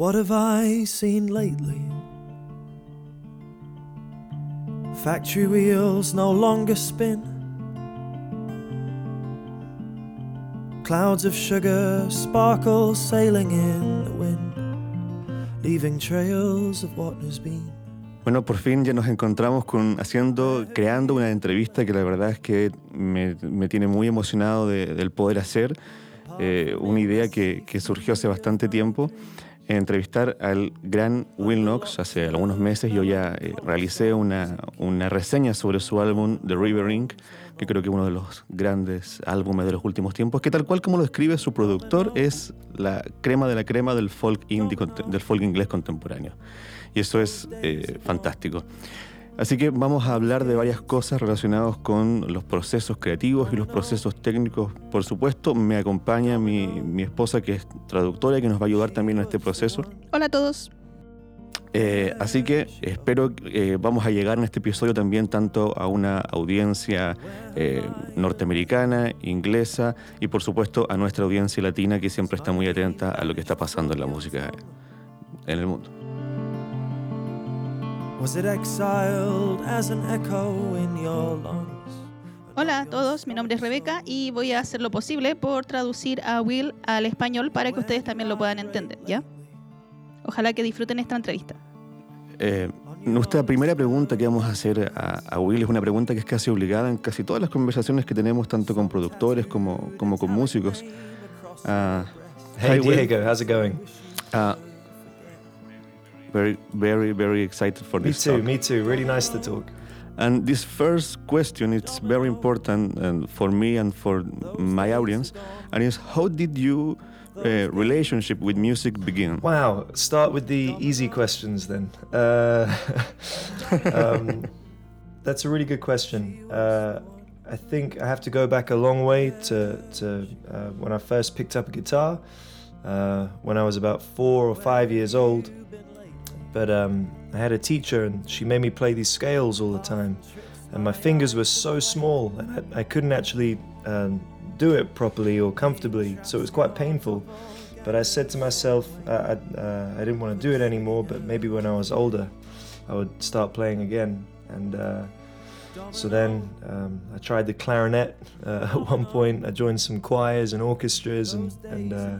What have I seen lately? Factory wheels no longer spin. Clouds of sugar sparkle sailing in the wind, leaving trails of what has been. Bueno, por fin ya nos encontramos con haciendo, creando una entrevista que la verdad es que me, me tiene muy emocionado de, del poder hacer. Eh, una idea que, que, surgió hace bastante tiempo. Entrevistar al gran Will Knox hace algunos meses. Yo ya eh, realicé una, una, reseña sobre su álbum The River Inc., que creo que es uno de los grandes álbumes de los últimos tiempos, que tal cual como lo describe su productor, es la crema de la crema del folk, indie, del folk inglés contemporáneo y eso es eh, fantástico. Así que vamos a hablar de varias cosas relacionadas con los procesos creativos y los procesos técnicos. Por supuesto, me acompaña mi, mi esposa que es traductora y que nos va a ayudar también en este proceso. Hola a todos. Eh, así que espero que eh, vamos a llegar en este episodio también tanto a una audiencia eh, norteamericana, inglesa y por supuesto a nuestra audiencia latina que siempre está muy atenta a lo que está pasando en la música en el mundo. Hola a todos, mi nombre es Rebeca y voy a hacer lo posible por traducir a Will al español para que ustedes también lo puedan entender, ¿ya? Ojalá que disfruten esta entrevista. Eh, nuestra primera pregunta que vamos a hacer a, Will es una pregunta que es casi obligada en casi todas las conversaciones que tenemos, tanto con productores como, como con músicos. Uh, hey, Diego, how's it going? Uh, very, very, very excited for me this. Me too. Talk. Me too. Really nice to talk. And this first question, it's very important uh, for me and for my audience, and is how did you uh, relationship with music begin? Wow, start with the easy questions then. Uh, um, that's a really good question. Uh, I think I have to go back a long way to, to uh, when I first picked up a guitar, uh, when I was about four or five years old. But um, I had a teacher, and she made me play these scales all the time. And my fingers were so small, I, I couldn't actually um, do it properly or comfortably, so it was quite painful. But I said to myself, I, uh, I didn't want to do it anymore, but maybe when I was older, I would start playing again. And uh, so then um, I tried the clarinet uh, at one point. I joined some choirs and orchestras, and, and uh,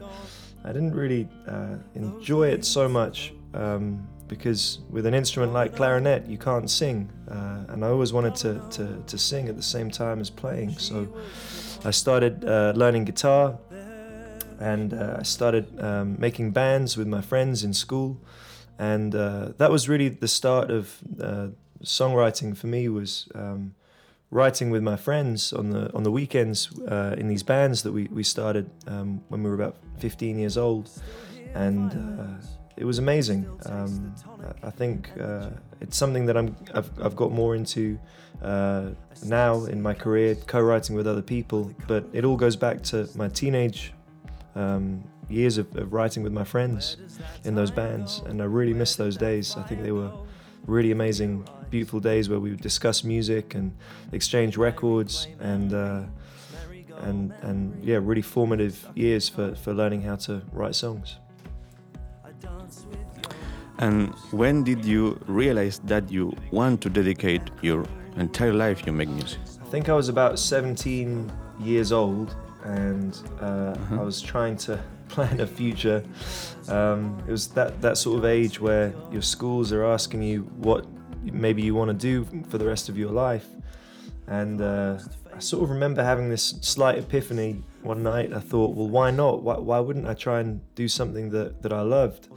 I didn't really uh, enjoy it so much. Um, because with an instrument like clarinet, you can't sing. Uh, and I always wanted to, to, to, sing at the same time as playing. So I started uh, learning guitar and uh, I started um, making bands with my friends in school. And uh, that was really the start of uh, songwriting for me was um, writing with my friends on the on the weekends uh, in these bands that we, we started um, when we were about 15 years old. And it was amazing. Um, I think uh, it's something that I'm I've, I've got more into uh, now in my career, co-writing with other people. But it all goes back to my teenage um, years of, of, writing with my friends in those bands, and I really miss those days. I think they were really amazing, beautiful days where we would discuss music and exchange records and. Uh, and, and yeah, really formative years for, for learning how to write songs. And when did you realize that you want to dedicate your entire life to make music? I think I was about 17 years old and uh, uh-huh. I was trying to plan a future. Um, it was that, that sort of age where your schools are asking you what maybe you want to do for the rest of your life. And uh, sort of remember having this slight epiphany one night. I thought, well, why not? Why, why wouldn't I try and do something that, that I loved?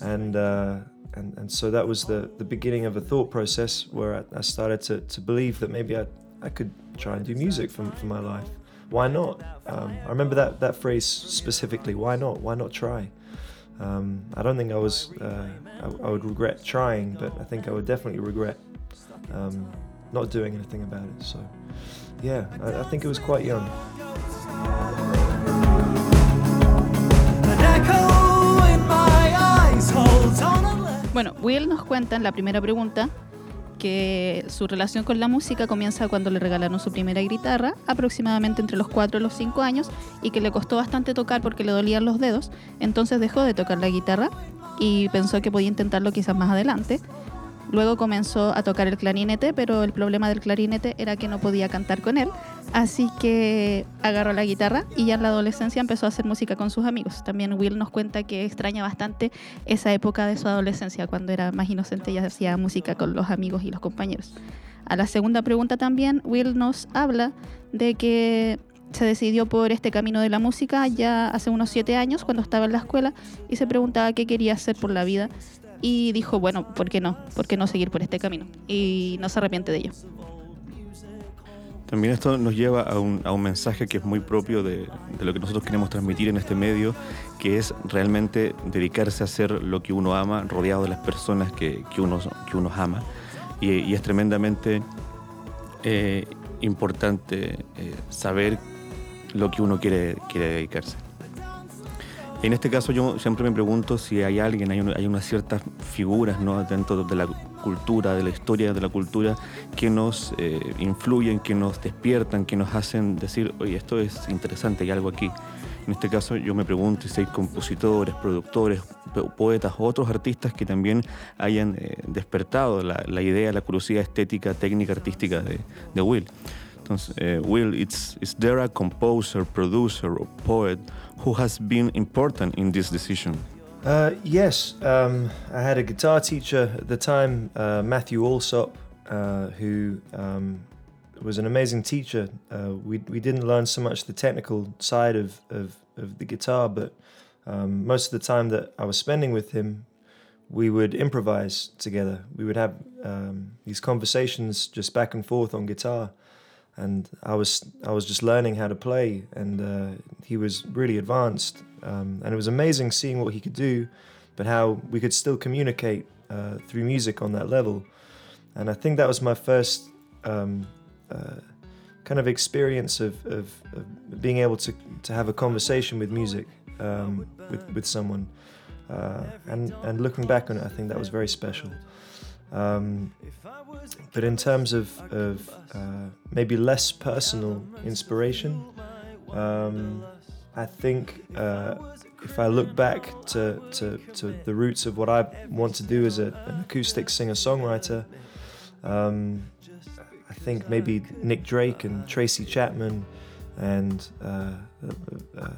and uh, and and so that was the the beginning of a thought process where I, I, started to, to believe that maybe I I could try and do music for, for my life. Why not? Um, I remember that that phrase specifically. Why not? Why not try? Um, I don't think I was uh, I, I, would regret trying, but I think I would definitely regret um, not doing anything about it. So yeah, I, I think it was quite young. Bueno, Will nos cuenta en la primera pregunta que su relación con la música comienza cuando le regalaron su primera guitarra, aproximadamente entre los 4 y los 5 años, y que le costó bastante tocar porque le dolían los dedos, entonces dejó de tocar la guitarra y pensó que podía intentarlo quizás más adelante. Luego comenzó a tocar el clarinete, pero el problema del clarinete era que no podía cantar con él. Así que agarró la guitarra y ya en la adolescencia empezó a hacer música con sus amigos. También Will nos cuenta que extraña bastante esa época de su adolescencia, cuando era más inocente y hacía música con los amigos y los compañeros. A la segunda pregunta también, Will nos habla de que se decidió por este camino de la música ya hace unos siete años cuando estaba en la escuela y se preguntaba qué quería hacer por la vida y dijo, bueno, ¿por qué no? ¿Por qué no seguir por este camino? Y no se arrepiente de ello. También esto nos lleva a un, a un mensaje que es muy propio de, de, lo que nosotros queremos transmitir en este medio, que es realmente dedicarse a hacer lo que uno ama, rodeado de las personas que, que uno, que uno ama. Y, y es tremendamente eh, importante eh, saber lo que uno quiere, quiere dedicarse. En este caso yo siempre me pregunto si hay alguien, hay, hay unas ciertas figuras ¿no? dentro de la cultura, de la historia de la cultura, que nos eh, influyen, que nos despiertan, que nos hacen decir, oye, esto es interesante, hay algo aquí. En este caso yo me pregunto si hay compositores, productores, poetas otros artistas que también hayan eh, despertado la, la, idea, la curiosidad estética, técnica, artística de, de Will. Uh, Will, it's, is there a composer, producer, or poet who has been important in this decision? Uh, yes, um, I had a guitar teacher at the time, uh, Matthew Alsop, uh, who um, was an amazing teacher. Uh, we, we didn't learn so much the technical side of, of, of the guitar, but um, most of the time that I was spending with him, we would improvise together. We would have um, these conversations just back and forth on guitar and I was I was just learning how to play, and uh, he was really advanced, um, and it was amazing seeing what he could do, but how we could still communicate uh, through music on that level, and I think that was my first um, uh, kind of experience of, of, of, being able to to have a conversation with music um, with with someone, uh, and and looking back on it, I think that was very special. Um, but in terms of, of uh, maybe less personal inspiration, um, I think uh, if I look back to, to, to, the roots of what I want to do as a, an acoustic singer songwriter, um, I think maybe Nick Drake and Tracy Chapman and uh, uh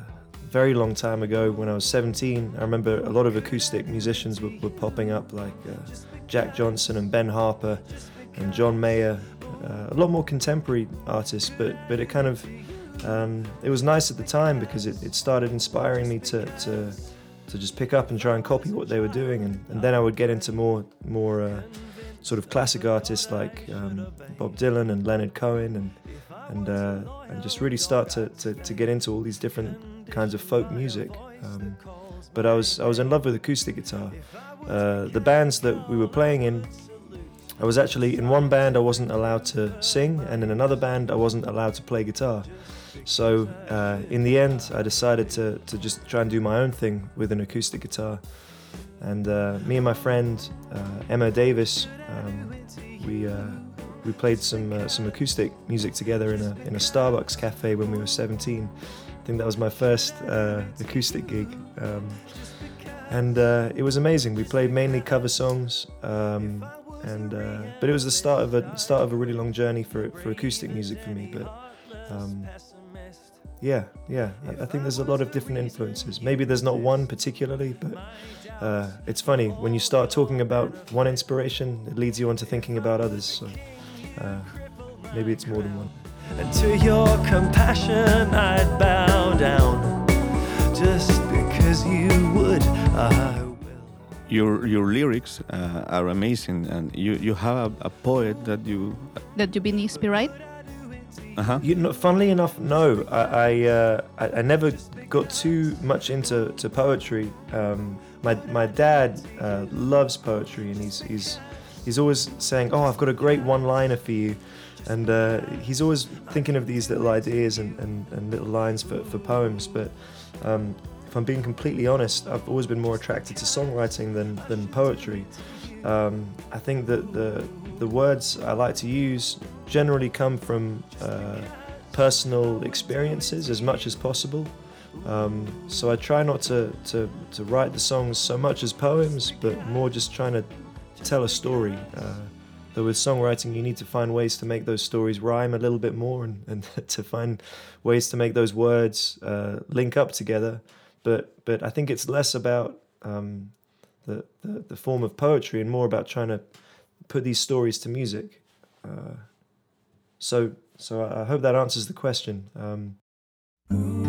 very long time ago when I was 17, I remember a lot of acoustic musicians were, were popping up like uh, Jack Johnson and Ben Harper and John Mayer, uh, a lot more contemporary artists, but but it kind of um, it was nice at the time because it, it started inspiring me to, to to just pick up and try and copy what they were doing, and, and then I would get into more more uh, sort of classic artists like um, Bob Dylan and Leonard Cohen, and and uh, and just really start to, to, to get into all these different kinds of folk music. Um, but I was I was in love with acoustic guitar. Uh, the bands that we were playing in, I was actually in one band I wasn't allowed to sing, and in another band I wasn't allowed to play guitar. So uh, in the end, I decided to to just try and do my own thing with an acoustic guitar. And uh, me and my friend uh, Emma Davis, um, we uh, we played some some acoustic music together in a in a Starbucks cafe when we were 17 I think that was my first uh, acoustic gig. Um, and uh, it was amazing. We played mainly cover songs, um, and uh, but it was the start of a start of a really long journey for for acoustic music for me. But um, yeah, yeah, I, I, think there's a lot of different influences. Maybe there's not one particularly, but uh, it's funny when you start talking about one inspiration, it leads you on to thinking about others. So uh, maybe it's more than one. And to your compassion I'd bow down just because you would. I will. Your your lyrics uh, are amazing, and you you have a, a, poet that you that you've been inspired. Uh-huh. You know, funnily enough, no. I I, uh, I, I never got too much into to poetry. Um, my my dad uh, loves poetry, and he's he's he's always saying, "Oh, I've got a great one-liner for you." And uh, he's always thinking of these little ideas and, and, and little lines for, for poems. But um, if I'm being completely honest, I've always been more attracted to songwriting than, than poetry. Um, I think that the, the words I like to use generally come from uh, personal experiences as much as possible. Um, so I try not to, to, to write the songs so much as poems, but more just trying to tell a story. Uh, though with songwriting, you need to find ways to make those stories rhyme a little bit more and, and to find ways to make those words uh, link up together. But, but I think it's less about um, the, the, the, form of poetry and more about trying to put these stories to music. Uh, so, so I hope that answers the question. Um,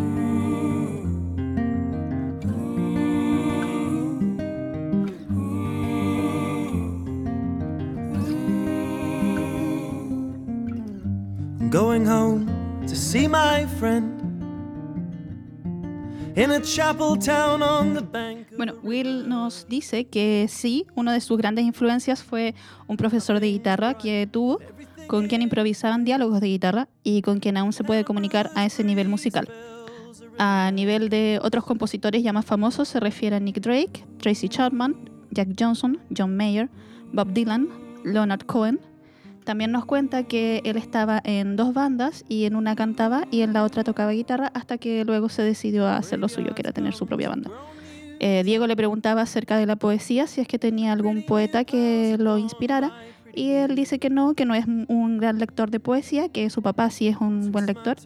Bueno, Will nos dice que sí, una de sus grandes influencias fue un profesor de guitarra que tuvo, con quien improvisaban diálogos de guitarra y con quien aún se puede comunicar a ese nivel musical. A nivel de otros compositores ya más famosos se refiere a Nick Drake, Tracy Chapman, Jack Johnson, John Mayer, Bob Dylan, Leonard Cohen, también nos cuenta que él estaba en dos bandas y en una cantaba y en la otra tocaba guitarra hasta que luego se decidió a hacer lo suyo, que era tener su propia banda. Eh, Diego le preguntaba acerca de la poesía, si es que tenía algún poeta que lo inspirara, y él dice que no, que no es un gran lector de poesía, que su papá sí es un buen lector,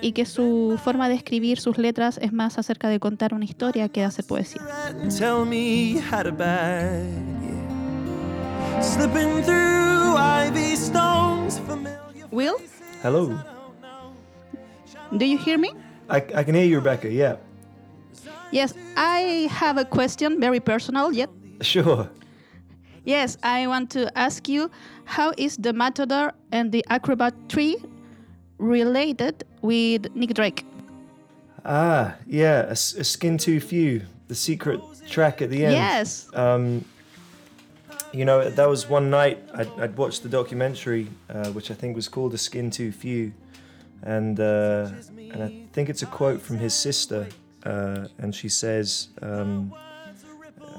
y que su forma de escribir sus letras es más acerca de contar una historia que de hacer poesía. Slipping through ivy stones. Will? Hello. Do you hear me? I, I can hear you, Rebecca, yeah. Yes, I have a question, very personal, yet. Sure. Yes, I want to ask you how is the Matador and the Acrobat tree related with Nick Drake? Ah, yeah, a, a skin too few, the secret track at the end. Yes. Um, you know, that was one night I'd, I'd watched the documentary, uh, which I think was called "A Skin Too Few," and uh, and I think it's a quote from his sister, uh, and she says, um,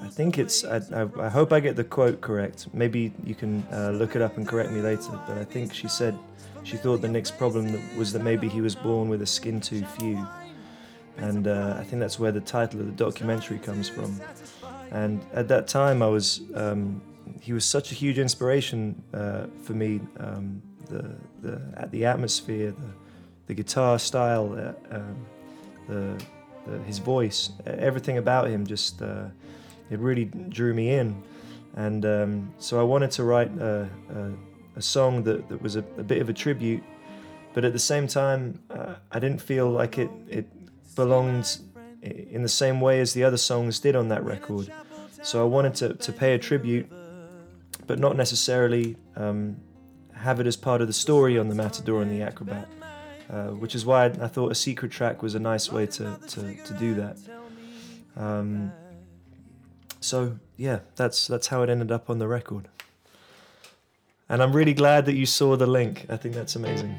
I think it's, I, I, I, hope I get the quote correct. Maybe you can uh, look it up and correct me later. But I think she said she thought the next problem was that maybe he was born with a skin too few, and uh, I think that's where the title of the documentary comes from. And at that time, I was um, he was such a huge inspiration uh, for me. Um, the the the atmosphere, the the guitar style, uh, um, the, the, his voice, everything about him just uh, it really drew me in. And um, so I wanted to write a, a, a song that, that was a, a, bit of a tribute, but at the same time, uh, I didn't feel like it it belonged in the same way as the other songs did on that record. So I wanted to, to pay a tribute but not necessarily um, have it as part of the story on the Matador and the Acrobat. Uh, which is why I, thought a secret track was a nice way to, to, to do that. Um, so yeah, that's that's how it ended up on the record. And I'm really glad that you saw the link. I think that's amazing.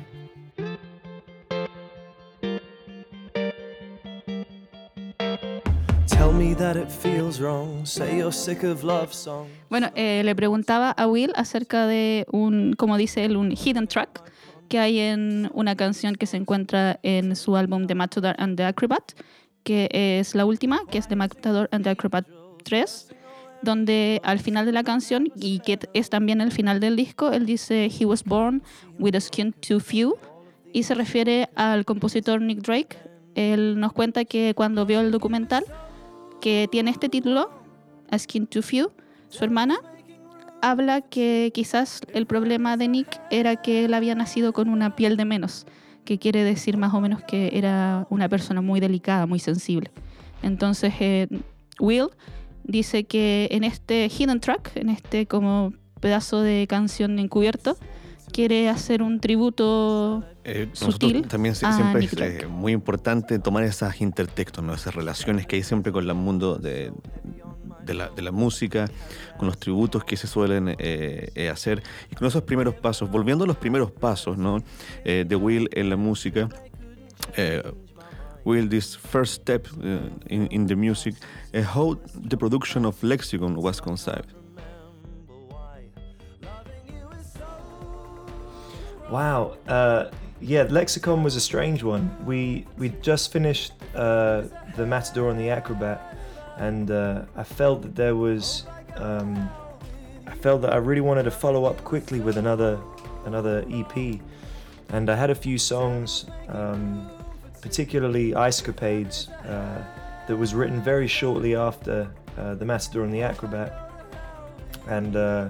Bueno, eh, le preguntaba a Will acerca de un, como dice él, un hidden track que hay en una canción que se encuentra en su álbum The Matador and the Acrobat, que es la última, que es The Matador and the Acrobat 3, donde al final de la canción, y que es también el final del disco, él dice, He was born with a skin too few, y se refiere al compositor Nick Drake. Él nos cuenta que cuando vio el documental, que tiene este título, Skin Too Few, su hermana, habla que quizás el problema de Nick era que él había nacido con una piel de menos, que quiere decir más o menos que era una persona muy delicada, muy sensible. Entonces, eh, Will dice que en este hidden track, en este como pedazo de canción encubierto, quiere hacer un tributo eh, sutil también siempre es eh, muy importante tomar esas intertextos, ¿no? esas relaciones que hay siempre con el mundo de, de, la, de la, música, con los tributos que se suelen eh, hacer y con esos primeros pasos. Volviendo a los primeros pasos ¿no? de Will en la música. Will, this first step in, in the music, how the production of Lexicon was conceived? Wow. Uh, yeah, Lexicon was a strange one. We we just finished uh, the Matador and the Acrobat, and uh, I felt that there was, um, I felt that I really wanted to follow up quickly with another another EP, and I had a few songs, um, particularly Icecapades, uh, that was written very shortly after uh, the Matador and the Acrobat, and uh,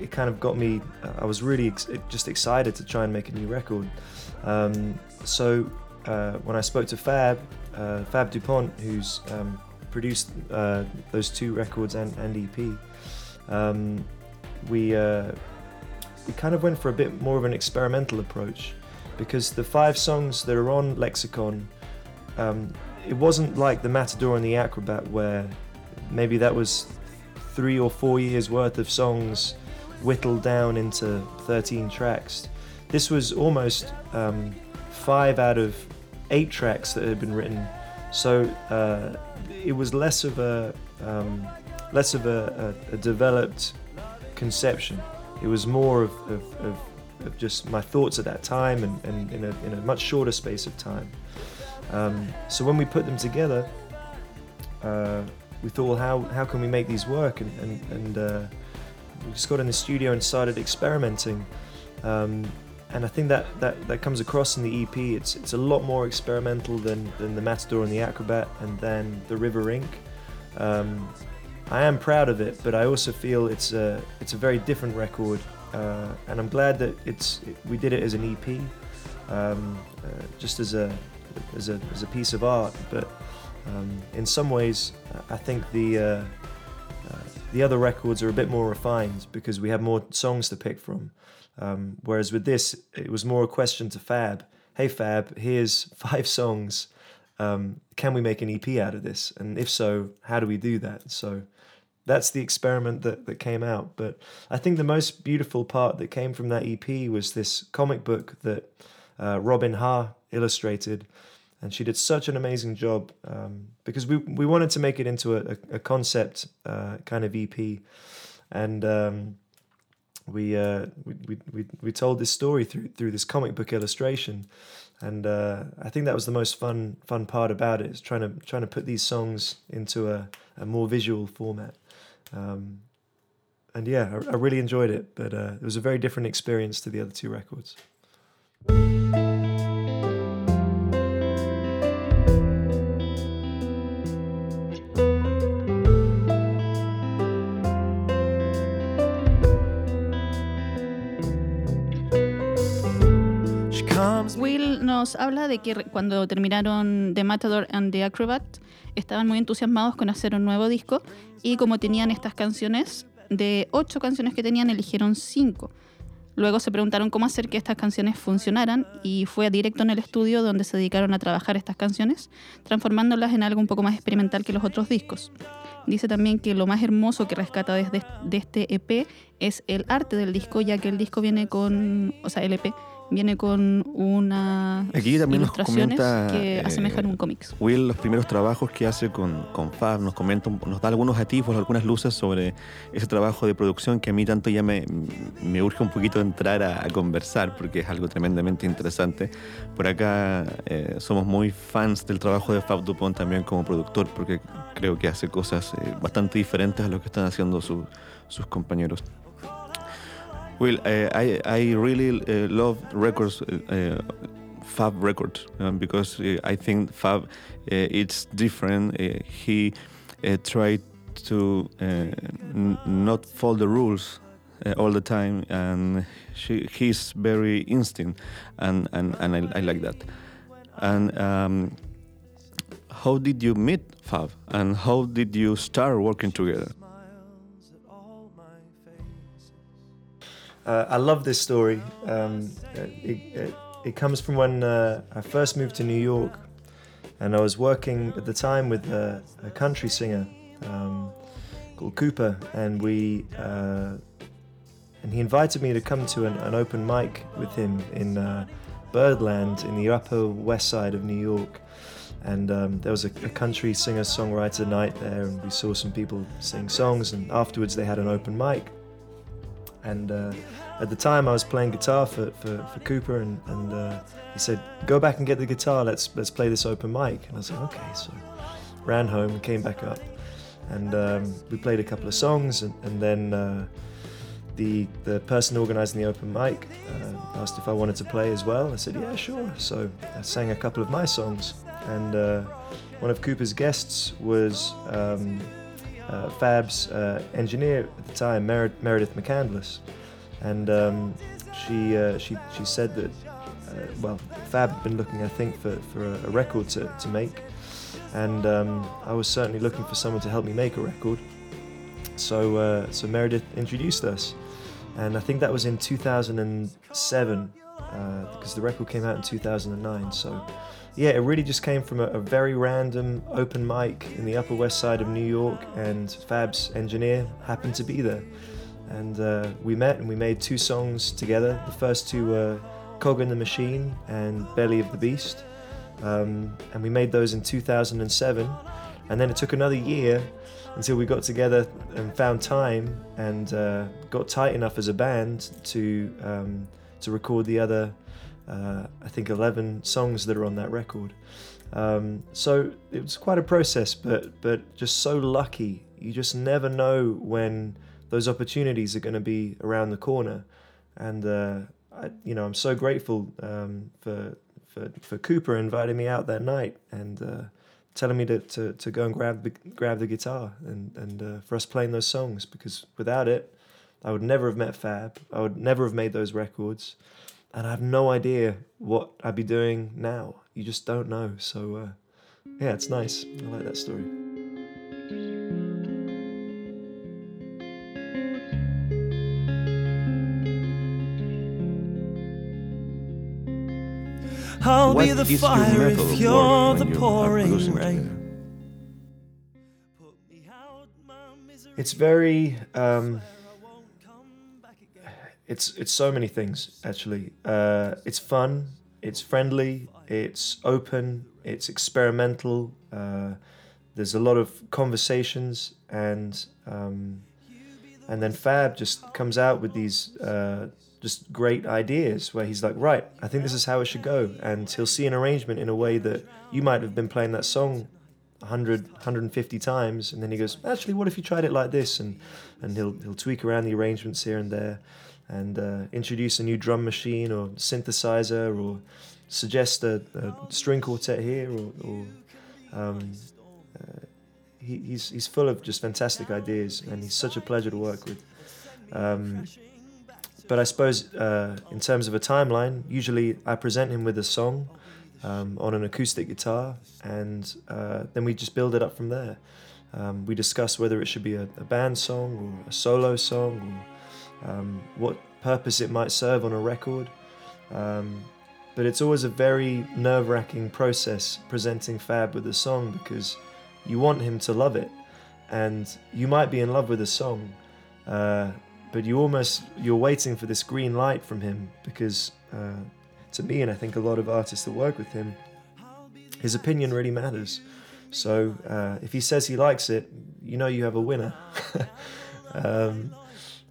it, kind of got me. I was really ex- just excited to try and make a new record. Um, so uh, when I spoke to Fab, uh, Fab Dupont, who's um, produced uh, those two records and, and EP, um, we uh, we kind of went for a bit more of an experimental approach because the five songs that are on Lexicon, um, it wasn't like the Matador and the Acrobat where maybe that was three or four years worth of songs whittled down into 13 tracks. This was almost um, five out of eight tracks that had been written, so uh, it was less of a um, less of a, a, a, developed conception. It was more of, of, of, of, just my thoughts at that time and, and in, a, in a much shorter space of time. Um, so when we put them together, uh, we thought, well, how, how can we make these work? And, and, and uh, we just got in the studio and started experimenting. Um, and I think that, that, that comes across in the EP. It's, it's a lot more experimental than, than the Matador and the Acrobat and then the River Ink. Um, I am proud of it, but I also feel it's a, it's a very different record. Uh, and I'm glad that it's, it, we did it as an EP, um, uh, just as a, as, a, as a piece of art. But um, in some ways, I think the, uh, the other records are a bit more refined because we have more songs to pick from. Um, whereas with this, it was more a question to Fab. Hey Fab, here's five songs. Um, can we make an EP out of this? And if so, how do we do that? So that's the experiment that, that came out. But I think the most beautiful part that came from that EP was this comic book that uh, Robin Ha illustrated. And she did such an amazing job um, because we, we wanted to make it into a, a, concept uh, kind of EP. And um, we, uh, we, we, we told this story through through this comic book illustration, and uh, I think that was the most fun fun part about it is trying to trying to put these songs into a, a more visual format. Um, and yeah, I, I, really enjoyed it, but uh, it was a very different experience to the other two records. Habla de que cuando terminaron The Matador and the Acrobat, estaban muy entusiasmados con hacer un nuevo disco y como tenían estas canciones, de ocho canciones que tenían, eligieron cinco. Luego se preguntaron cómo hacer que estas canciones funcionaran y fue directo en el estudio donde se dedicaron a trabajar estas canciones, transformándolas en algo un poco más experimental que los otros discos. Dice también que lo más hermoso que rescata desde de este EP es el arte del disco, ya que el disco viene con, o sea, el EP viene con una Aquí también nos comenta, que asemejan un cómic. Will, los primeros trabajos que hace con, con Fab, nos comenta, nos da algunos atisbos, algunas luces sobre ese trabajo de producción que a mí tanto ya me, me urge un poquito entrar a, conversar porque es algo tremendamente interesante. Por acá eh, somos muy fans del trabajo de Fab Dupont también como productor porque creo que hace cosas eh, bastante diferentes a lo que están haciendo sus compañeros. Well, uh, I I really uh, love records, uh, Fab Records, um, because I think Fab it's different. he tried to not follow the rules uh, all the time, and she, he's very instinct, and and, and I, I like that. And um, how did you meet Fab, and how did you start working together? Uh, I love this story. Um, it, it, it, comes from when uh, I first moved to New York, and I was working at the time with a, a country singer um, called Cooper, and we uh, and he invited me to come to an, an open mic with him in uh, Birdland in the Upper West Side of New York. And um, there was a, a country singer songwriter night there, and we saw some people sing songs. And afterwards, they had an open mic And uh, at the time, I was playing guitar for, for, for Cooper, and, and uh, he said, "Go back and get the guitar. Let's let's play this open mic." And I was like, "Okay." So ran home came back up, and um, we played a couple of songs, and, and then uh, the the person organising the open mic uh, asked if I wanted to play as well. I said, "Yeah, sure." So I sang a couple of my songs, and uh, one of Cooper's guests was. Um, Fab's uh, engineer at the time, Mer- Meredith McCandless, and um, she uh, she she said that uh, well, Fab had been looking, I think, for, for a, a record to, to make, and um, I was certainly looking for someone to help me make a record. So uh, so Meredith introduced us, and I think that was in 2007 uh, because the record came out in 2009. So yeah, it really just came from a, a, very random open mic in the Upper West Side of New York, and Fab's engineer happened to be there. And uh, we met and we made two songs together. The first two were Cog in the Machine and Belly of the Beast. Um, and we made those in 2007. And then it took another year until we got together and found time and uh, got tight enough as a band to, um, to record the other uh, I think 11 songs that are on that record. Um, so it was quite a process, but but just so lucky. You just never know when those opportunities are going to be around the corner, and uh, I, you know I'm so grateful um, for, for for Cooper inviting me out that night and uh, telling me to, to, to go and grab the, grab the guitar and and uh, for us playing those songs because without it, I would never have met Fab. I would never have made those records and I have no idea what I'd be doing now. You just don't know. So, uh, yeah, it's nice. I like that story. I'll what be the fire if you're the pouring rain. It's very um, it's it's so many things actually. Uh, it's fun. It's friendly. It's open. It's experimental. Uh, there's a lot of conversations and um, and then Fab just comes out with these uh, just great ideas where he's like, right, I think this is how it should go, and he'll see an arrangement in a way that you might have been playing that song 100 150 times and then he goes actually what if you tried it like this and and he'll he'll tweak around the arrangements here and there and uh, introduce a new drum machine or synthesizer or suggest a, a string quartet here or, or um, uh, he, he's, he's full of just fantastic ideas and he's such a pleasure to work with. Um, but I suppose uh, in terms of a timeline, usually I present him with a song um, on an acoustic guitar and uh, then we just build it up from there. Um, we discuss whether it should be a, a band song or a solo song or um, what purpose it might serve on a record. Um, but it's always a very nerve wracking process presenting Fab with a song because you want him to love it. And you might be in love with a song, uh, but you almost you're waiting for this green light from him because uh, to me and I think a lot of artists that work with him, his opinion really matters. So uh, if he says he likes it, you know you have a winner. um,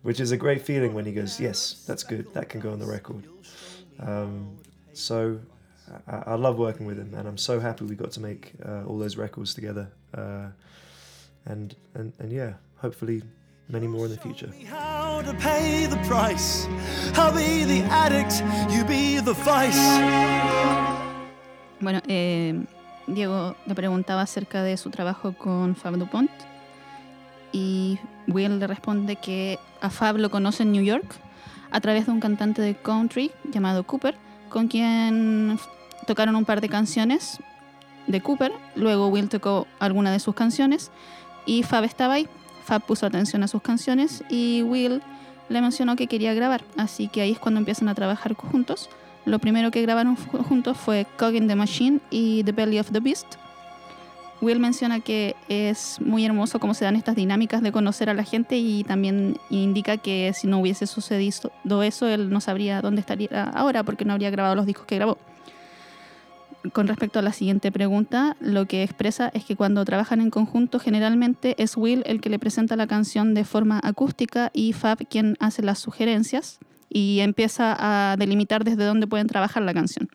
which is a great feeling when he goes, yes, that's good, that can go on the record. Um, so I, I, love working with him, and I'm so happy we got to make uh, all those records together. Uh, and, and and yeah, hopefully many more in the future. How to pay the price? I'll be the addict, you be the vice. Bueno, eh, Diego le preguntaba acerca de su trabajo con Fab Dupont y Will le responde que a Fab lo conoce en New York a través de un cantante de country llamado Cooper, con quien tocaron un par de canciones de Cooper. Luego Will tocó alguna de sus canciones y Fab estaba ahí. Fab puso atención a sus canciones y Will le mencionó que quería grabar. Así que ahí es cuando empiezan a trabajar juntos. Lo primero que grabaron juntos fue Cog in the Machine y The Belly of the Beast. Will menciona que es muy hermoso cómo se dan estas dinámicas de conocer a la gente y también indica que si no hubiese sucedido eso, él no sabría dónde estaría ahora porque no habría grabado los discos que grabó. con respecto a la siguiente pregunta, lo que expresa es que cuando trabajan en conjunto generalmente es Will el que le presenta la canción de forma acústica y Fab quien hace las sugerencias y empieza a delimitar desde dónde pueden trabajar la canción.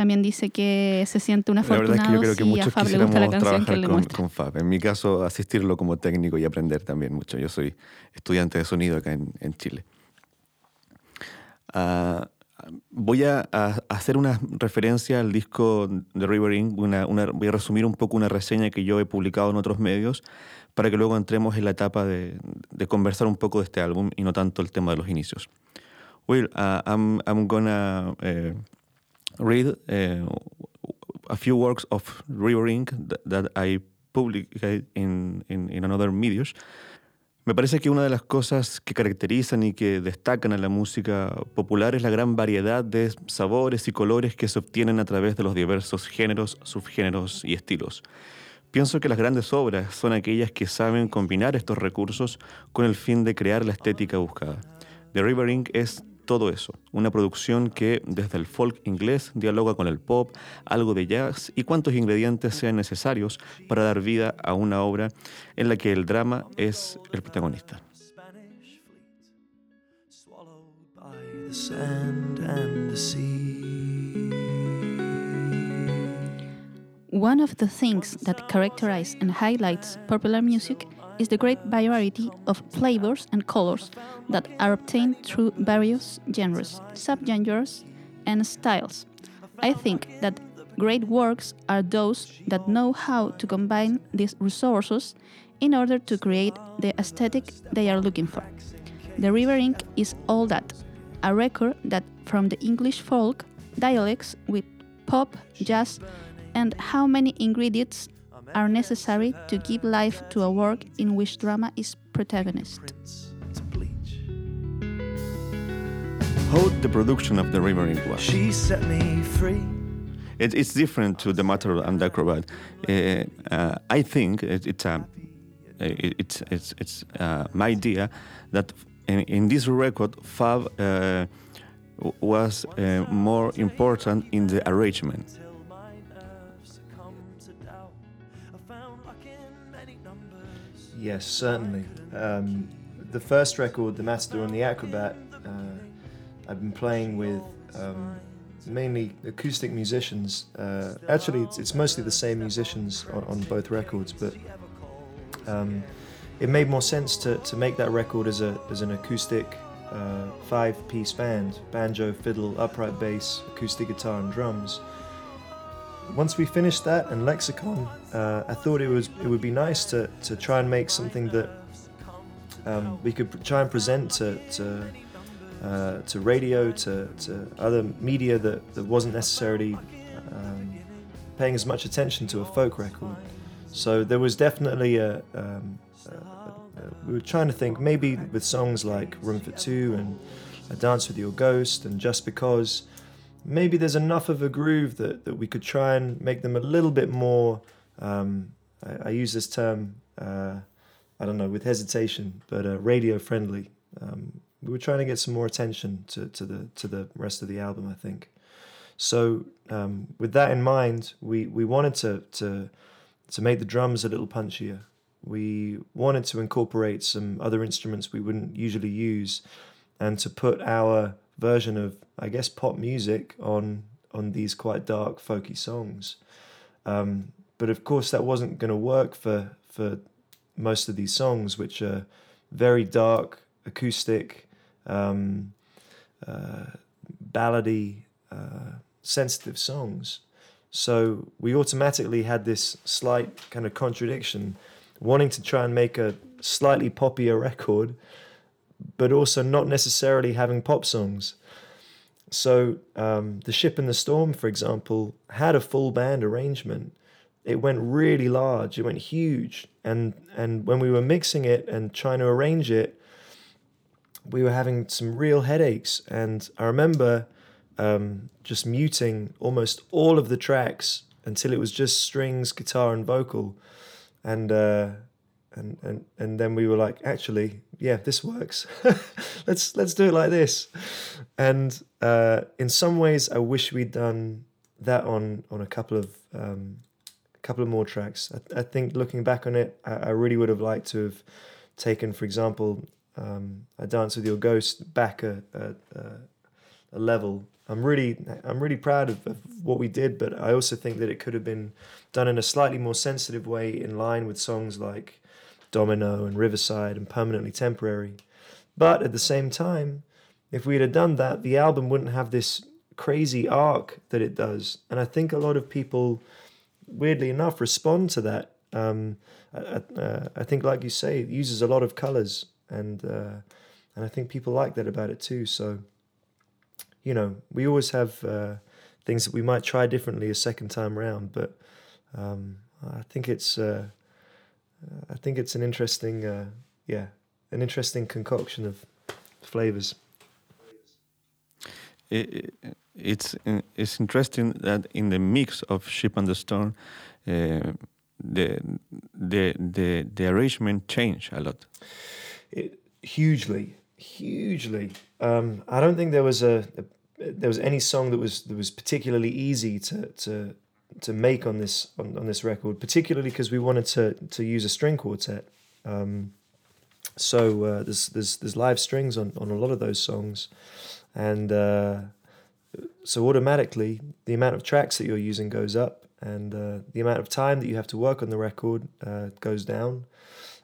También dice que se siente un La verdad es que yo creo que muchos Fab le gusta la quisiéramos que trabajar le con, con Fab. En mi caso, asistirlo como técnico y aprender también mucho. Yo soy estudiante de sonido acá en, en Chile. Ah, voy a, a hacer una referencia al disco de River Inc. Una, una- voy a resumir un poco una reseña que yo he publicado en otros medios para que luego entremos en la etapa de, de conversar un poco de este álbum y no tanto el tema de los inicios. Will, uh, I'm, I'm gonna uh, read uh, a few works of River Inc. that, that I published in, in, in another medios. Me parece que una de las cosas que caracterizan y que destacan a la música popular es la gran variedad de sabores y colores que se obtienen a través de los diversos géneros, subgéneros y estilos. Pienso que las grandes obras son aquellas que saben combinar estos recursos con el fin de crear la estética buscada. The River Inc. es todo eso, una producción que desde el folk inglés dialoga con el pop, algo de jazz y cuantos ingredientes sean necesarios para dar vida a una obra en la que el drama es el protagonista. One of the things that characterize and highlights popular music is the great variety of flavors and colors that are obtained through various genres, subgenres, and styles. I think that great works are those that know how to combine these resources in order to create the aesthetic they are looking for. The River Ink is all that, a record that from the English folk dialects with pop, jazz, and how many ingredients are necessary to give life to a work in which drama is protagonist. to bleach. How the production of the River Ink was. She set me free. It, it's different to the matter and acrobat. Uh, uh, I think it, it's a, it, it's it's it's uh, my idea that in, in this record Fab uh, was uh, more important in the arrangement. Yes, certainly. Um, the first record, The Matador and the Acrobat, uh, I've been playing with um, mainly acoustic musicians. Uh, actually, it's, it's mostly the same musicians on, on both records, but um, it made more sense to, to make that record as, a, as an acoustic uh, five piece band banjo, fiddle, upright bass, acoustic guitar, and drums once we finished that and lexicon uh, i thought it was it would be nice to, to try and make something that um, we could try and present to to, uh, to radio to, to other media that, that wasn't necessarily um, paying as much attention to a folk record. So there was definitely a, um, a, a- we were trying to think maybe with songs like room for two and a dance with your ghost and just because maybe there's enough of a groove that, that we could try and make them a little bit more um, I, I use this term uh, I don't know with hesitation but uh, radio friendly um, we were trying to get some more attention to, to the to the rest of the album I think. So um, with that in mind we, we wanted to, to to make the drums a little punchier. We wanted to incorporate some other instruments we wouldn't usually use and to put our version of I guess pop music on on these quite dark folky songs. Um, but of course that wasn't going to work for for most of these songs, which are very dark, acoustic, um, uh, ballady, uh, sensitive songs. So we automatically had this slight kind of contradiction, wanting to try and make a slightly poppier record, but also not necessarily having pop songs. So um, the ship in the storm, for example, had a full band arrangement. It went really large. It went huge, and and when we were mixing it and trying to arrange it, we were having some real headaches. And I remember um, just muting almost all of the tracks until it was just strings, guitar, and vocal, and. Uh, and, and and then we were like, actually, yeah, this works. let's let's do it like this. And uh, in some ways, I wish we'd done that on on a couple of um, a couple of more tracks. I, I think looking back on it, I, I, really would have liked to have taken, for example, um, "I Dance with Your Ghost" back a, a, a level. I'm really I'm really proud of, of, what we did, but I also think that it could have been done in a slightly more sensitive way, in line with songs like Domino and Riverside and Permanently Temporary. But at the same time, if we had done that, the album wouldn't have this crazy arc that it does. And I think a lot of people, weirdly enough, respond to that. Um, I, uh, I, think, like you say, it uses a lot of colors, and uh, and I think people like that about it too. So, you know, we always have uh, things that we might try differently a second time round, but um, I think it's uh, I think it's an interesting, uh, yeah, an interesting concoction of flavors. It, it's it's interesting that in the mix of Ship and the Storm, uh, the the the the arrangement changed a lot. It, hugely, hugely. Um, I don't think there was a, a, there was any song that was that was particularly easy to to to make on this on, on this record, particularly because we wanted to to use a string quartet. Um, so uh, there's there's there's live strings on, on a lot of those songs, and uh, so automatically the amount of tracks that you're using goes up, and uh, the amount of time that you have to work on the record uh, goes down.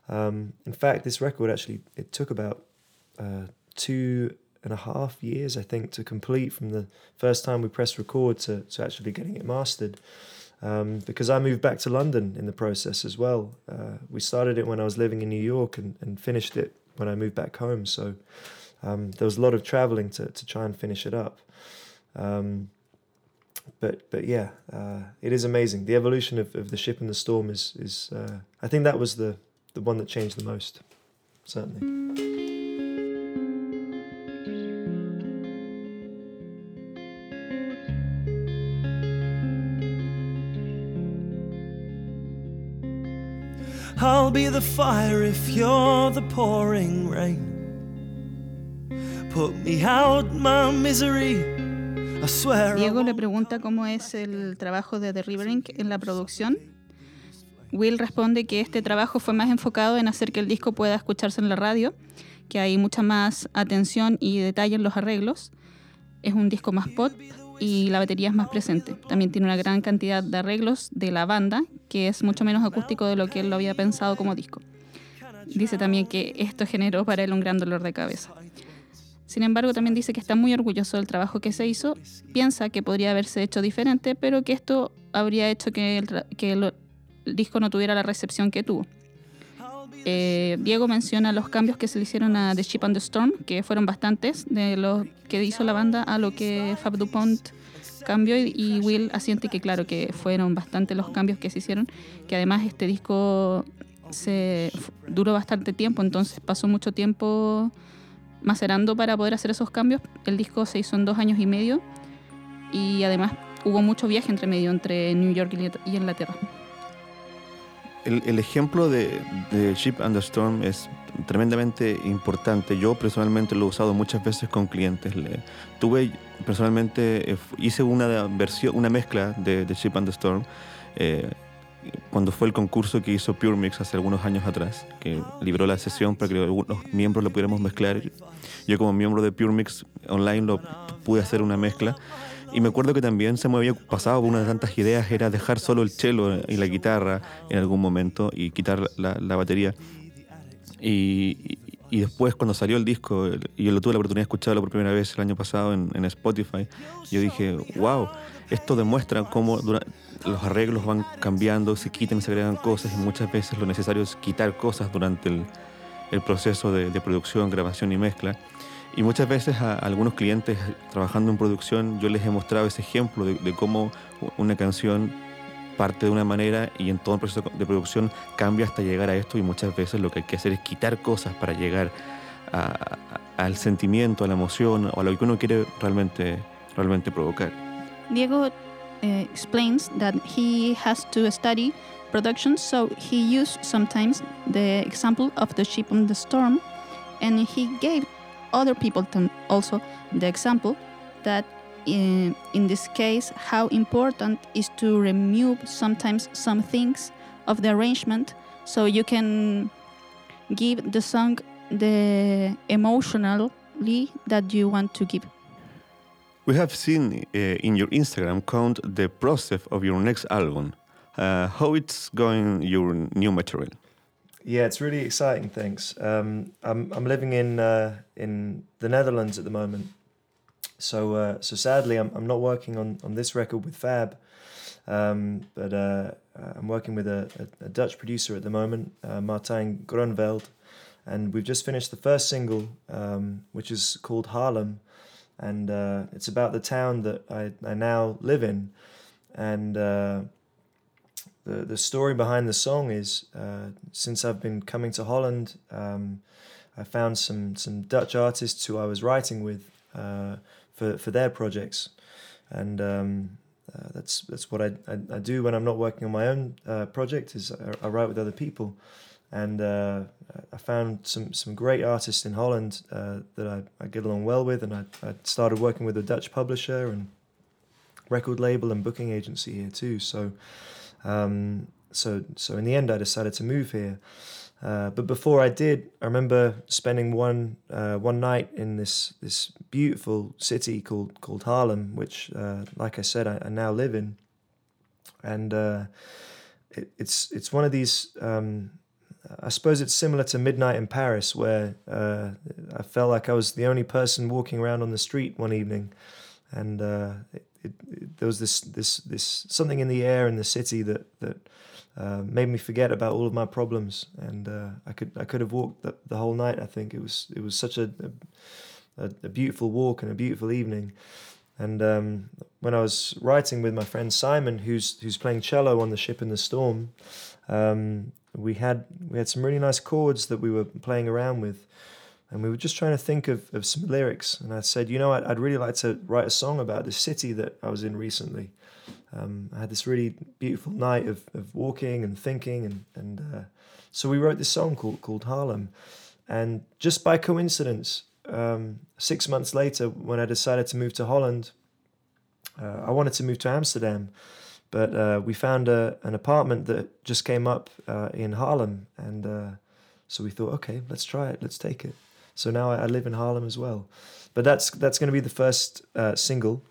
Um, in fact, this record actually it took about uh, two and a half years, I think, to complete from the first time we pressed record to, to actually getting it mastered. Um, because I moved back to London in the process as well. Uh, we started it when I was living in New York and, and finished it when I moved back home. So um, there was a lot of traveling to, to try and finish it up. Um, but but yeah, uh, it is amazing. The evolution of, of the ship and the storm is is uh, I think that was the the one that changed the most, certainly. I'll be the fire if you're the pouring rain. Put me out my misery. I swear Diego le pregunta cómo es el trabajo de The River Inc. en la producción. Will responde que este trabajo fue más enfocado en hacer que el disco pueda escucharse en la radio, que hay mucha más atención y detalle en los arreglos. Es un disco más pop, y la batería es más presente. También tiene una gran cantidad de arreglos de la banda, que es mucho menos acústico de lo que él lo había pensado como disco. Dice también que esto generó para él un gran dolor de cabeza. Sin embargo, también dice que está muy orgulloso del trabajo que se hizo, piensa que podría haberse hecho diferente, pero que esto habría hecho que que el disco no tuviera la recepción que tuvo. Eh, Diego menciona los cambios que se le hicieron a The Ship and the Storm, que fueron bastantes de lo que hizo la banda a lo que Fab Dupont cambió y, Will asiente que claro que fueron bastantes los cambios que se hicieron, que además este disco se duró bastante tiempo, entonces pasó mucho tiempo macerando para poder hacer esos cambios. El disco se hizo en dos años y medio y además hubo mucho viaje entre medio entre New York y Inglaterra el, ejemplo de, de, Ship and the Storm es tremendamente importante. Yo personalmente lo he usado muchas veces con clientes. tuve personalmente, eh, hice una versión, una mezcla de, de Ship and the Storm eh, cuando fue el concurso que hizo Pure Mix hace algunos años atrás, que libró la sesión para que los miembros lo pudiéramos mezclar. Yo como miembro de Pure Mix Online lo pude hacer una mezcla y me acuerdo que también se me había pasado una de tantas ideas, era dejar solo el cello y la guitarra en algún momento y quitar la, la batería. Y, y, después cuando salió el disco, y yo lo tuve la oportunidad de escucharlo por primera vez el año pasado en, en Spotify, yo dije, wow, esto demuestra cómo los arreglos van cambiando, se quitan y se agregan cosas y muchas veces lo necesario es quitar cosas durante el, el proceso de, de producción, grabación y mezcla. Y muchas veces a algunos clientes trabajando en producción yo les he mostrado ese ejemplo de, cómo una canción parte de una manera y en todo el proceso de producción cambia hasta llegar a esto y muchas veces lo que hay que hacer es quitar cosas para llegar al sentimiento, a la emoción o a lo que uno quiere realmente, realmente provocar. Diego eh, explains that he has to study production, so he used sometimes the example of the ship on the storm and he gave other people also the example that in, in this case how important is to remove sometimes some things of the arrangement so you can give the song the emotionally that you want to give. We have seen uh, in your Instagram count the process of your next album. Uh, how it's going your new material? Yeah, it's really exciting. Thanks. Um, I'm I'm living in uh, in the Netherlands at the moment, so uh, so sadly I'm I'm not working on on this record with Fab, um, but uh, I'm working with a, a, a, Dutch producer at the moment, uh, Martijn Grunveld, and we've just finished the first single, um, which is called Haarlem, and uh, it's about the town that I I now live in, and uh, the the story behind the song is uh, since I've been coming to Holland, um, I found some some Dutch artists who I was writing with uh, for for their projects, and um, uh, that's that's what I, I, I do when I'm not working on my own uh, project is I, I, write with other people, and uh, I found some some great artists in Holland uh, that I, I get along well with, and I, I started working with a Dutch publisher and record label and booking agency here too. So um, so so in the end, I decided to move here. Uh, but before I did, I remember spending one uh, one night in this this beautiful city called called Haarlem, which, uh, like I said, I, I, now live in, and uh, it, it's it's one of these. Um, I suppose it's similar to Midnight in Paris, where uh, I felt like I was the only person walking around on the street one evening, and uh, it, it, there was this this this something in the air in the city that that uh, made me forget about all of my problems, and uh, I could I could have walked the, the, whole night. I think it was it was such a a, a beautiful walk and a beautiful evening. And um, when I was writing with my friend Simon, who's who's playing cello on the ship and the storm, um, we had we had some really nice chords that we were playing around with and we were just trying to think of, of some lyrics. And I said, you know, I'd, I'd really like to write a song about the city that I was in recently. Um, I had this really beautiful night of, of walking and thinking, and and uh, so we wrote this song called called Haarlem. And just by coincidence, um, six months later, when I decided to move to Holland, uh, I wanted to move to Amsterdam, but uh, we found a, an apartment that just came up uh, in Haarlem, and uh, so we thought, okay, let's try it, let's take it. So now I, live in Haarlem as well. But that's that's going to be the first uh, single,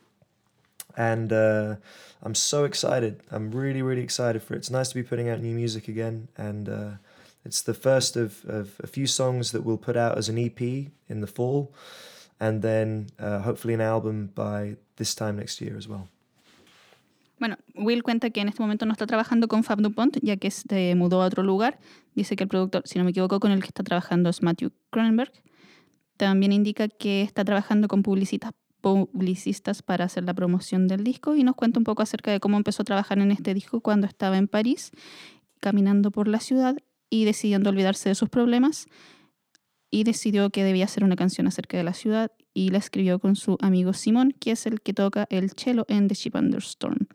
and uh, I'm so excited. I'm really really excited for it. It's nice to be putting out new music again, and uh, it's the first of, of a few songs that we'll put out as an EP in the fall, and then uh, hopefully an album by this time next year as well. Bueno, Will cuenta que en este momento no está trabajando con Fab DuPont, ya que se mudó a otro lugar. Dice que el productor, si no me equivoco, con el que está trabajando es Matthew Cronenberg. También indica que está trabajando con publicistas para hacer la promoción del disco y nos cuenta un poco acerca de cómo empezó a trabajar en este disco cuando estaba en París, caminando por la ciudad y decidiendo olvidarse de sus problemas y decidió que debía hacer una canción acerca de la ciudad y la escribió con su amigo Simón, que es el que toca el cello en The Ship Under Storm.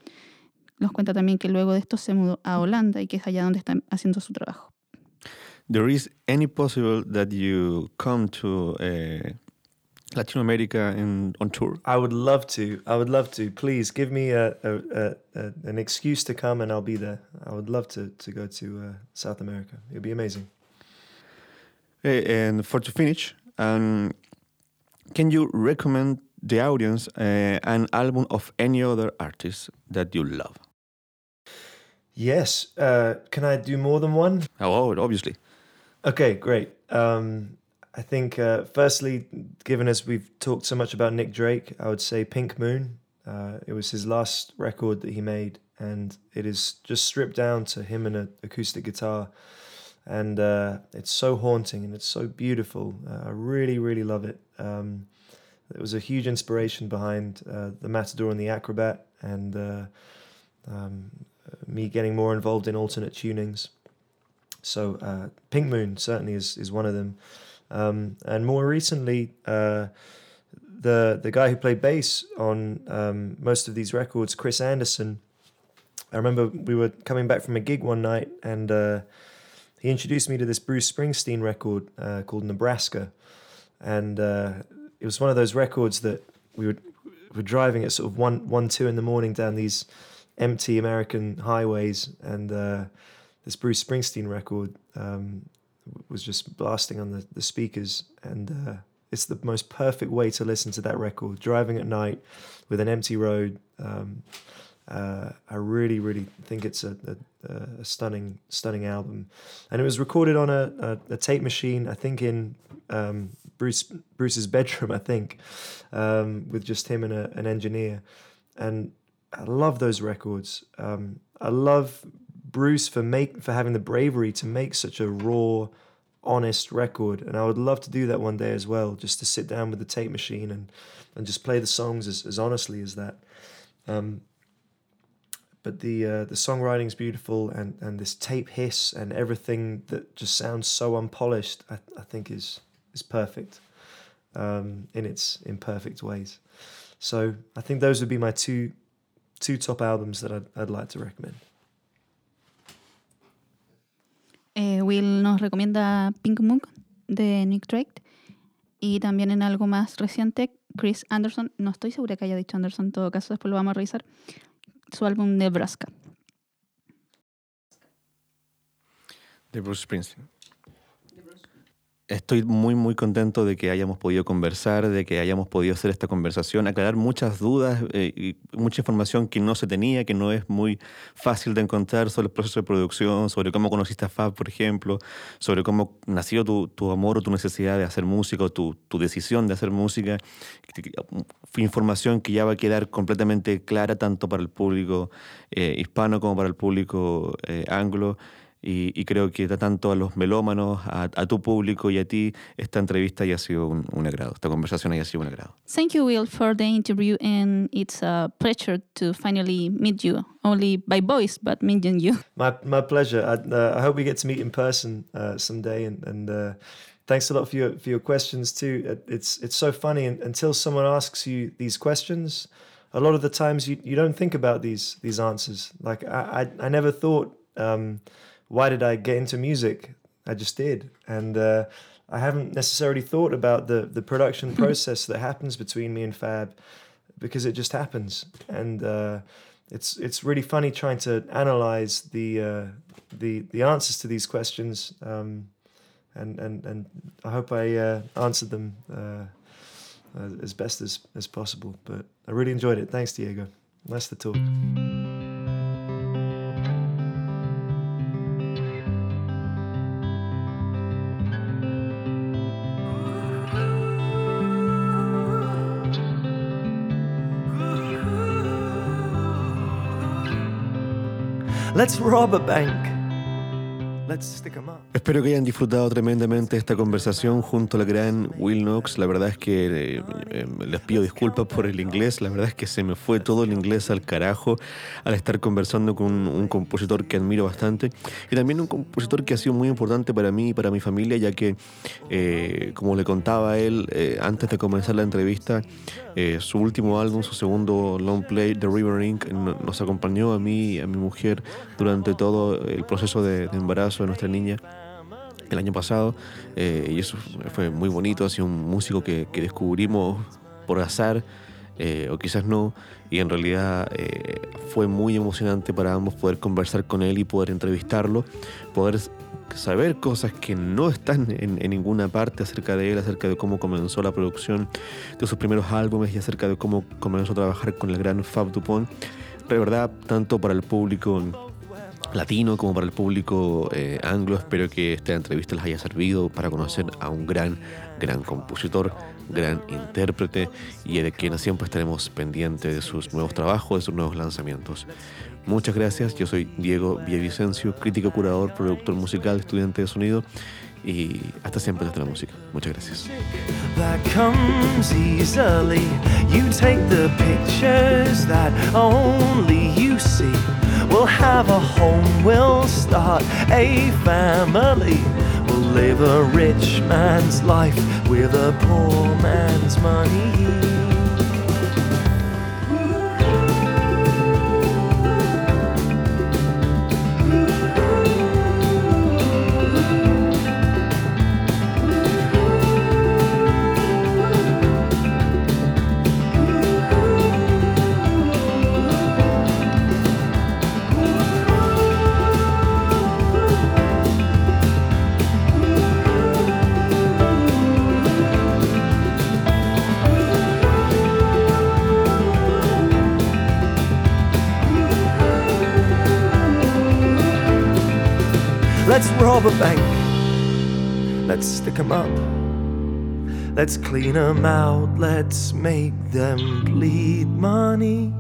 Nos cuenta también que luego de esto se mudó a Holanda y que es allá donde está haciendo su trabajo. There is any possible that you come to uh, Latin America in, on tour? I would love to. I would love to. Please give me a, a, a, an excuse to come, and I'll be there. I would love to to go to uh, South America. It would be amazing. Hey, and for to finish, um, can you recommend the audience uh, an album of any other artist that you love? Yes. Uh, can I do more than one? Oh, obviously. Okay, great. Um, I think, uh, firstly, given as we've talked so much about Nick Drake, I would say Pink Moon. Uh, it was his last record that he made, and it is just stripped down to him and an acoustic guitar. And uh, it's so haunting and it's so beautiful. Uh, I really, really love it. Um, it was a huge inspiration behind uh, the Matador and the Acrobat, and uh, um, me getting more involved in alternate tunings. So uh, Pink Moon certainly is is one of them. Um, and more recently, uh, the the guy who played bass on um, most of these records, Chris Anderson. I remember we were coming back from a gig one night, and uh, he introduced me to this Bruce Springsteen record uh, called Nebraska, and uh, it was one of those records that we were, we're driving at sort of one one two in the morning down these empty American highways, and uh, this Bruce Springsteen record um, was just blasting on the, the speakers, and uh, it's the most perfect way to listen to that record. Driving at night with an empty road. Um, uh, I really, really think it's a, a, a, stunning, stunning album, and it was recorded on a, a, a tape machine. I think in um, Bruce Bruce's bedroom. I think um, with just him and an engineer, and I love those records. Um, I love Bruce for make for having the bravery to make such a raw, honest record, and I would love to do that one day as well. Just to sit down with the tape machine and and just play the songs as, as honestly as that. Um, but the uh, the songwriting's beautiful, and, and this tape hiss and everything that just sounds so unpolished, I, I think is is perfect um, in its imperfect ways. So I think those would be my two two top albums that I'd, I'd like to recommend. Eh, Will nos recomienda Pink Moon de Nick Drake y también en algo más reciente Chris Anderson, no estoy segura que haya dicho Anderson, en todo caso después lo vamos a revisar, su álbum Nebraska. De Bruce Springsteen. Estoy muy, muy contento de que hayamos podido conversar, de que hayamos podido hacer esta conversación, aclarar muchas dudas eh, y mucha información que no se tenía, que no es muy fácil de encontrar sobre el proceso de producción, sobre cómo conociste a Fab, por ejemplo, sobre cómo nació tu, tu amor o tu necesidad de hacer música o tu, tu, decisión de hacer música. Fue información que ya va a quedar completamente clara tanto para el público eh, hispano como para el público eh, anglo. Y, y, creo que tanto a los melómanos, a, a, tu público y a ti, esta entrevista haya sido un, un, agrado, esta conversación haya sido un agrado. Thank you, Will, for the interview, and it's a pleasure to finally meet you, only by voice, but meeting you. My, my pleasure. I, uh, I hope we get to meet in person uh, someday, and, and uh, thanks a lot for your, for your questions too. It's, it's so funny, and, until someone asks you these questions, a lot of the times you, you don't think about these, these answers. Like, I, I, I never thought... Um, why did I get into music? I just did, and uh, I haven't necessarily thought about the the production process that happens between me and Fab, because it just happens, and uh, it's it's really funny trying to analyze the uh, the the answers to these questions, um, and and and I hope I uh, answered them uh, as best as as possible. But I really enjoyed it. Thanks, Diego. Nice to talk. Let's rob a bank. Espero que hayan disfrutado tremendamente esta conversación junto al gran Will Knox. La verdad es que eh, eh, les pido disculpas por el inglés. La verdad es que se me fue todo el inglés al carajo al estar conversando con un, compositor que admiro bastante y también un compositor que ha sido muy importante para mí y para mi familia, ya que, eh, como le contaba a él antes de comenzar la entrevista, su último álbum, su segundo long play, The River Inc., nos acompañó a mí y a mi mujer durante todo el proceso de embarazo de nuestra niña el año pasado eh, y eso fue muy bonito, ha sido un músico que, que descubrimos por azar eh, o quizás no y en realidad eh, fue muy emocionante para ambos poder conversar con él y poder entrevistarlo, poder saber cosas que no están en, en, ninguna parte acerca de él, acerca de cómo comenzó la producción de sus primeros álbumes y acerca de cómo comenzó a trabajar con el gran Fab Dupont. De verdad, tanto para el público latino como para el público eh, anglo. Espero que esta entrevista les haya servido para conocer a un gran, gran compositor, gran intérprete y de quien siempre estaremos pendientes de sus nuevos trabajos, de sus nuevos lanzamientos. Muchas gracias, yo soy Diego Villavicencio, crítico, curador, productor musical, estudiante de sonido y hasta siempre desde la música. Muchas gracias. We'll have a home, we'll start a family. We'll live a rich man's life with a poor man's money. Rob a bank. Let's stick 'em up. Let's clean 'em out. Let's make them bleed money.